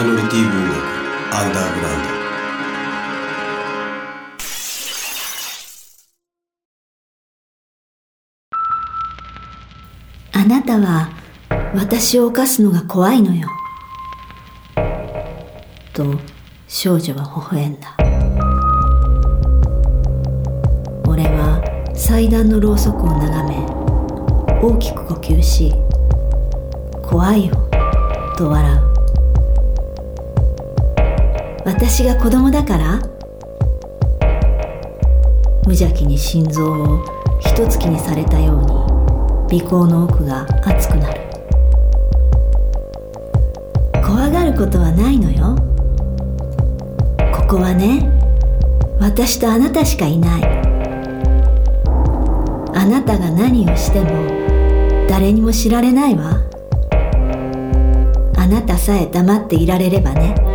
マイノリティ文学アンダーグラウンドあなたは私を犯すのが怖いのよ。と少女は微笑んだ。俺は祭壇のろうそくを眺め、大きく呼吸し、怖いよ、と笑う。私が子供だから？無邪気に心臓を一突きにされたように鼻孔の奥が熱くなる。怖がることはないのよ。ここはね私とあなたしかいない。あなたが何をしても誰にも知られないわ。あなたさえ黙っていられればね。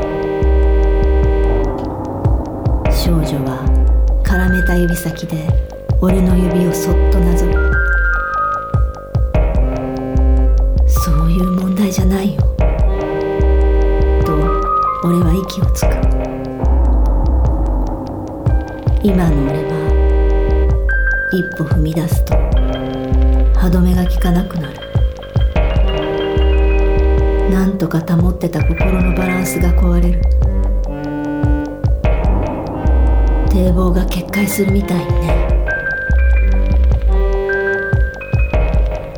少女は絡めた指先で俺の指をそっとなぞる。そういう問題じゃないよ。と俺は息をつく。今の俺は一歩踏み出すと歯止めが効かなくなる。なんとか保ってた心のバランスが壊れる。堤防が決壊するみたいね。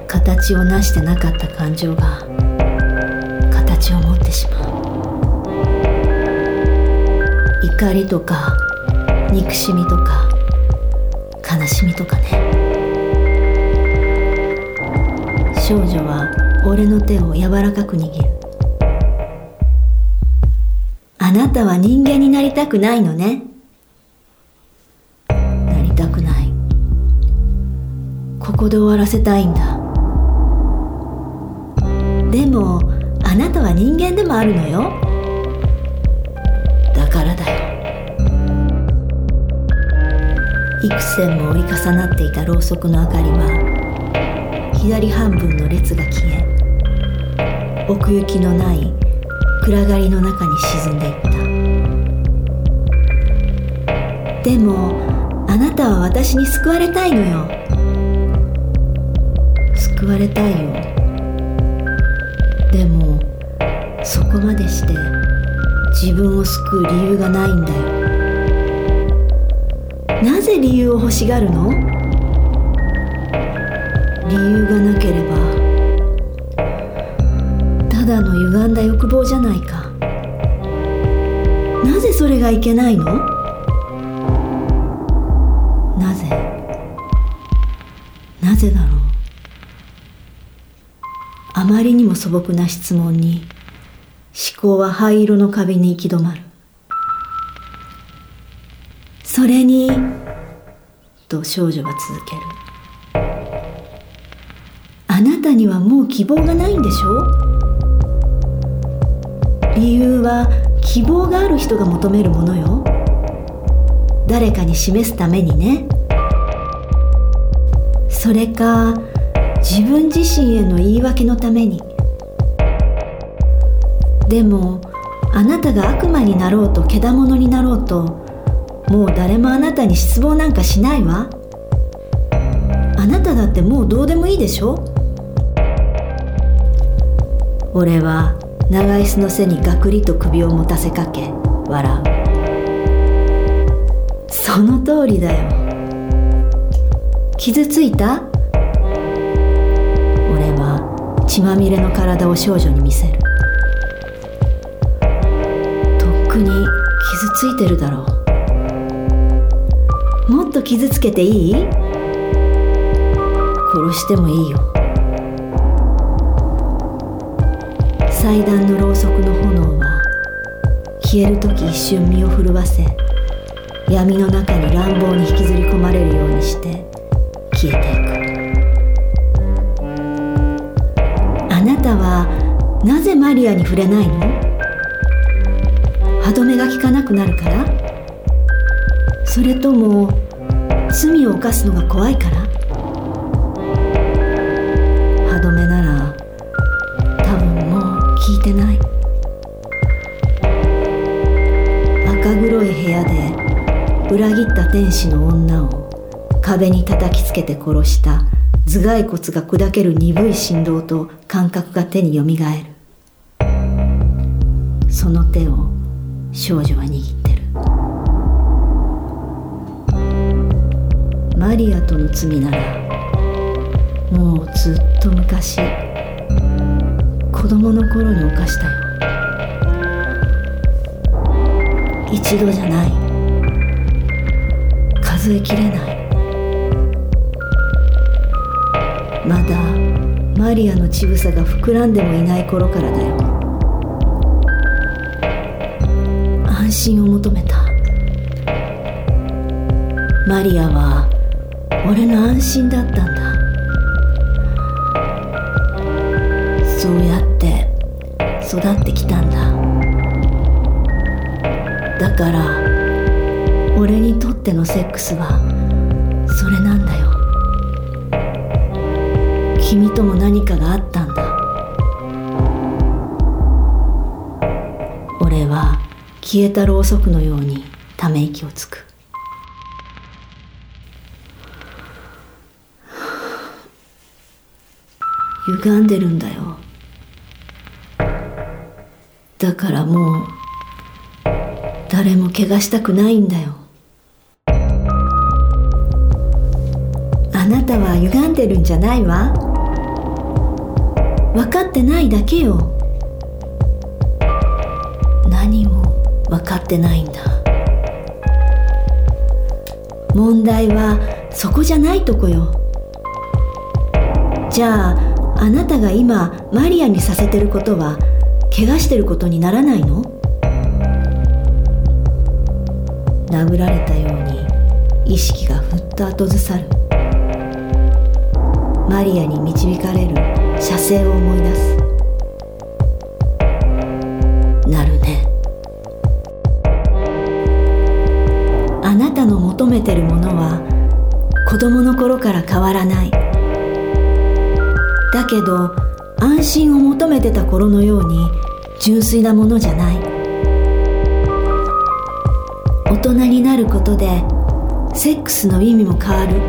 形を成してなかった感情が形を持ってしまう。怒りとか憎しみとか悲しみとかね。少女は俺の手を柔らかく握る。あなたは人間になりたくないのね。ここで終わらせたいんだ。でもあなたは人間でもあるのよ。だからだよ。幾千も折り重なっていたろうそくの明かりは左半分の列が消え奥行きのない暗がりの中に沈んでいった。でもあなたは私に救われたいのよ。救われたいよ。でもそこまでして自分を救う理由がないんだよ。なぜ理由を欲しがるの？理由がなければただの歪んだ欲望じゃないか。なぜそれがいけないの？なぜ？なぜだろう？素朴な質問に思考は灰色の壁に行き止まる。それにと少女は続ける。あなたにはもう希望がないんでしょ？理由は希望がある人が求めるものよ。誰かに示すためにね。それか自分自身への言い訳のために。でもあなたが悪魔になろうと獣になろうともう誰もあなたに失望なんかしないわ。あなただってもうどうでもいいでしょ？俺は長椅子の背にガクリと首を持たせかけ笑う。その通りだよ。傷ついた？俺は血まみれの体を少女に見せる。ついてるだろう。もっと傷つけていい？殺してもいいよ。祭壇のろうそくの炎は消える時一瞬身を震わせ闇の中に乱暴に引きずり込まれるようにして消えていく。あなたはなぜマリアに触れないの？歯止めが効かなくなるから？それとも罪を犯すのが怖いから？歯止めなら多分もう効いてない。赤黒い部屋で裏切った天使の女を壁に叩きつけて殺した頭蓋骨が砕ける鈍い振動と感覚が手によみがえる。その手を少女は握ってる。マリアとの罪ならもうずっと昔子供の頃に犯したよ。一度じゃない。数えきれない。まだマリアの乳房が膨らんでもいない頃からだよ。安心を求めた。マリアは俺の安心だったんだ。そうやって育ってきたんだ。だから俺にとってのセックスはそれなんだよ。君とも何かがあったんだ。消えたろうそくのようにため息をつく。歪んでるんだよ。だからもう誰も怪我したくないんだよ。あなたは歪んでるんじゃないわ。分かってないだけよ。分かってないんだ。問題はそこじゃないとこよ。じゃああなたが今マリアにさせてることは怪我してることにならないの？殴られたように意識がふっと後ずさる。マリアに導かれる射精を思い出す。めてるものは子供の頃から変わらない。だけど安心を求めてた頃のように純粋なものじゃない。大人になることでセックスの意味も変わる。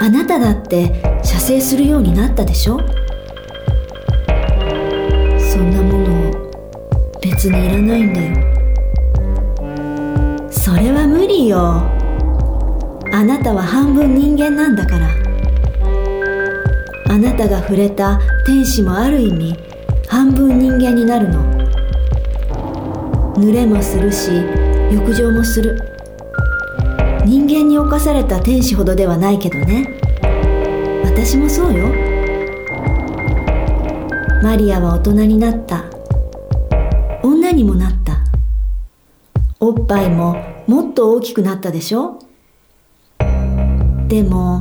あなただって射精するようになったでしょ？そんなもの別にいらないんだよ。それは無理よ。あなたは半分人間なんだから。あなたが触れた天使もある意味半分人間になるの。濡れもするし浴場もする。人間に侵された天使ほどではないけどね。私もそうよ。マリアは大人になった。女にもなった。おっぱいももっと大きくなったでしょ？でも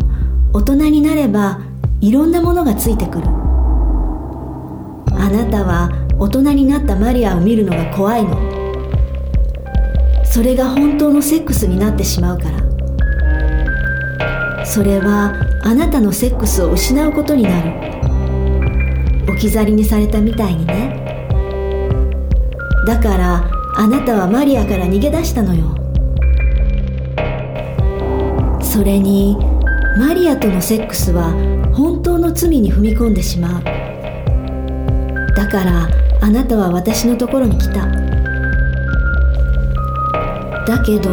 大人になればいろんなものがついてくる。あなたは大人になったマリアを見るのが怖いの。それが本当のセックスになってしまうから。それはあなたのセックスを失うことになる。置き去りにされたみたいにね。だからあなたはマリアから逃げ出したのよ。それにマリアとのセックスは本当の罪に踏み込んでしまう。だからあなたは私のところに来た。だけど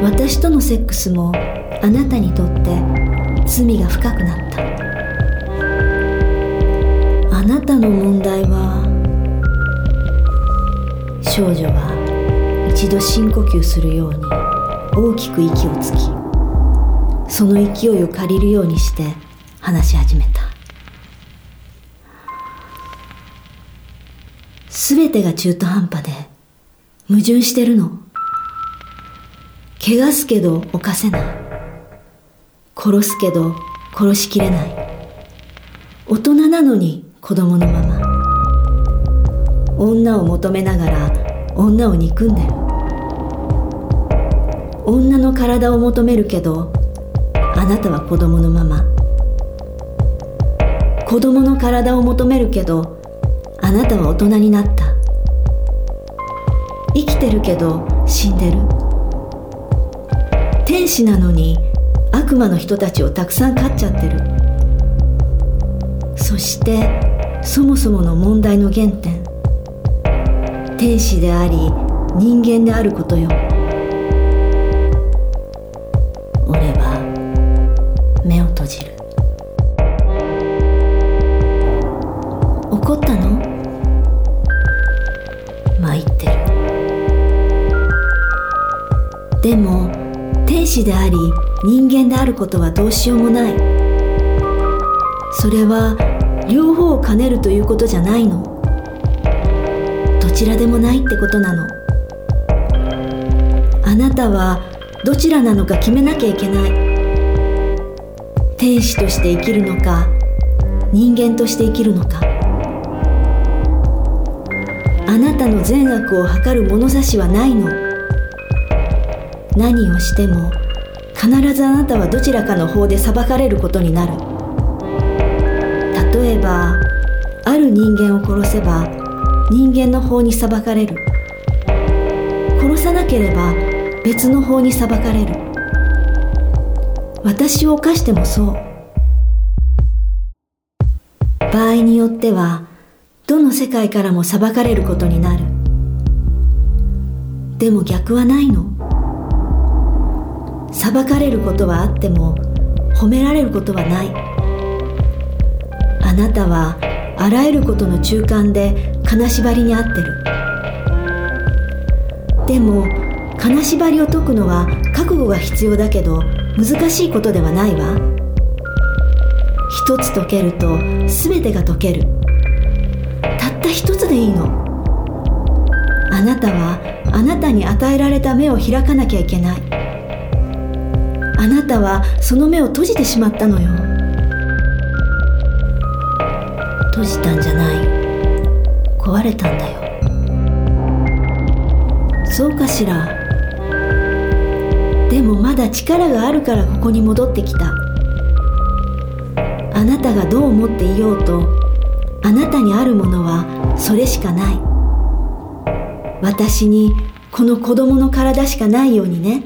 私とのセックスもあなたにとって罪が深くなった。あなたの問題は少女は一度深呼吸するように大きく息をつきその勢いを借りるようにして話し始めた。全てが中途半端で矛盾してるの。汚すけど犯せない。殺すけど殺しきれない。大人なのに子供のまま。女を求めながら女を憎んでる。女の体を求めるけどあなたは子供のまま。子供の体を求めるけどあなたは大人になった。生きてるけど死んでる。天使なのに悪魔の人たちをたくさん飼っちゃってる。そしてそもそもの問題の原点。天使であり人間であることよ。じる。怒ったの？参ってる。でも天使であり人間であることはどうしようもない。それは両方を兼ねるということじゃないの。どちらでもないってことなの。あなたはどちらなのか決めなきゃいけない。天使として生きるのか人間として生きるのか。あなたの善悪を測る物差しはないの。何をしても必ずあなたはどちらかの方で裁かれることになる。例えばある人間を殺せば人間の方に裁かれる。殺さなければ別の方に裁かれる。私を犯してもそう。場合によってはどの世界からも裁かれることになる。でも逆はないの。裁かれることはあっても褒められることはない。あなたはあらゆることの中間で金縛りに合ってる。でも金縛りを解くのは覚悟が必要だけど難しいことではないわ。一つ解けると全てが解ける。たった一つでいいの。あなたはあなたに与えられた目を開かなきゃいけない。あなたはその目を閉じてしまったのよ。閉じたんじゃない。壊れたんだよ。そうかしら。でもまだ力があるからここに戻ってきた。あなたがどう思っていようとあなたにあるものはそれしかない。私にこの子供の体しかないようにね。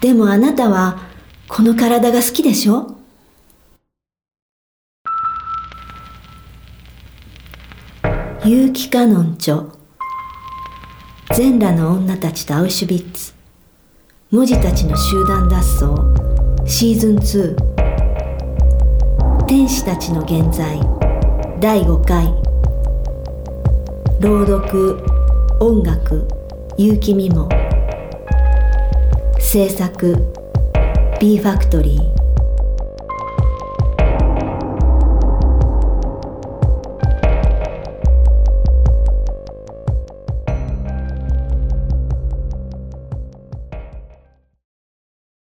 でもあなたはこの体が好きでしょ？結城カノン著。全裸の女たちとアウシュビッツ。文字たちの集団脱走。シーズン2天使たちの現在。第5回。朗読。音楽。結城美も。制作。B ファクトリー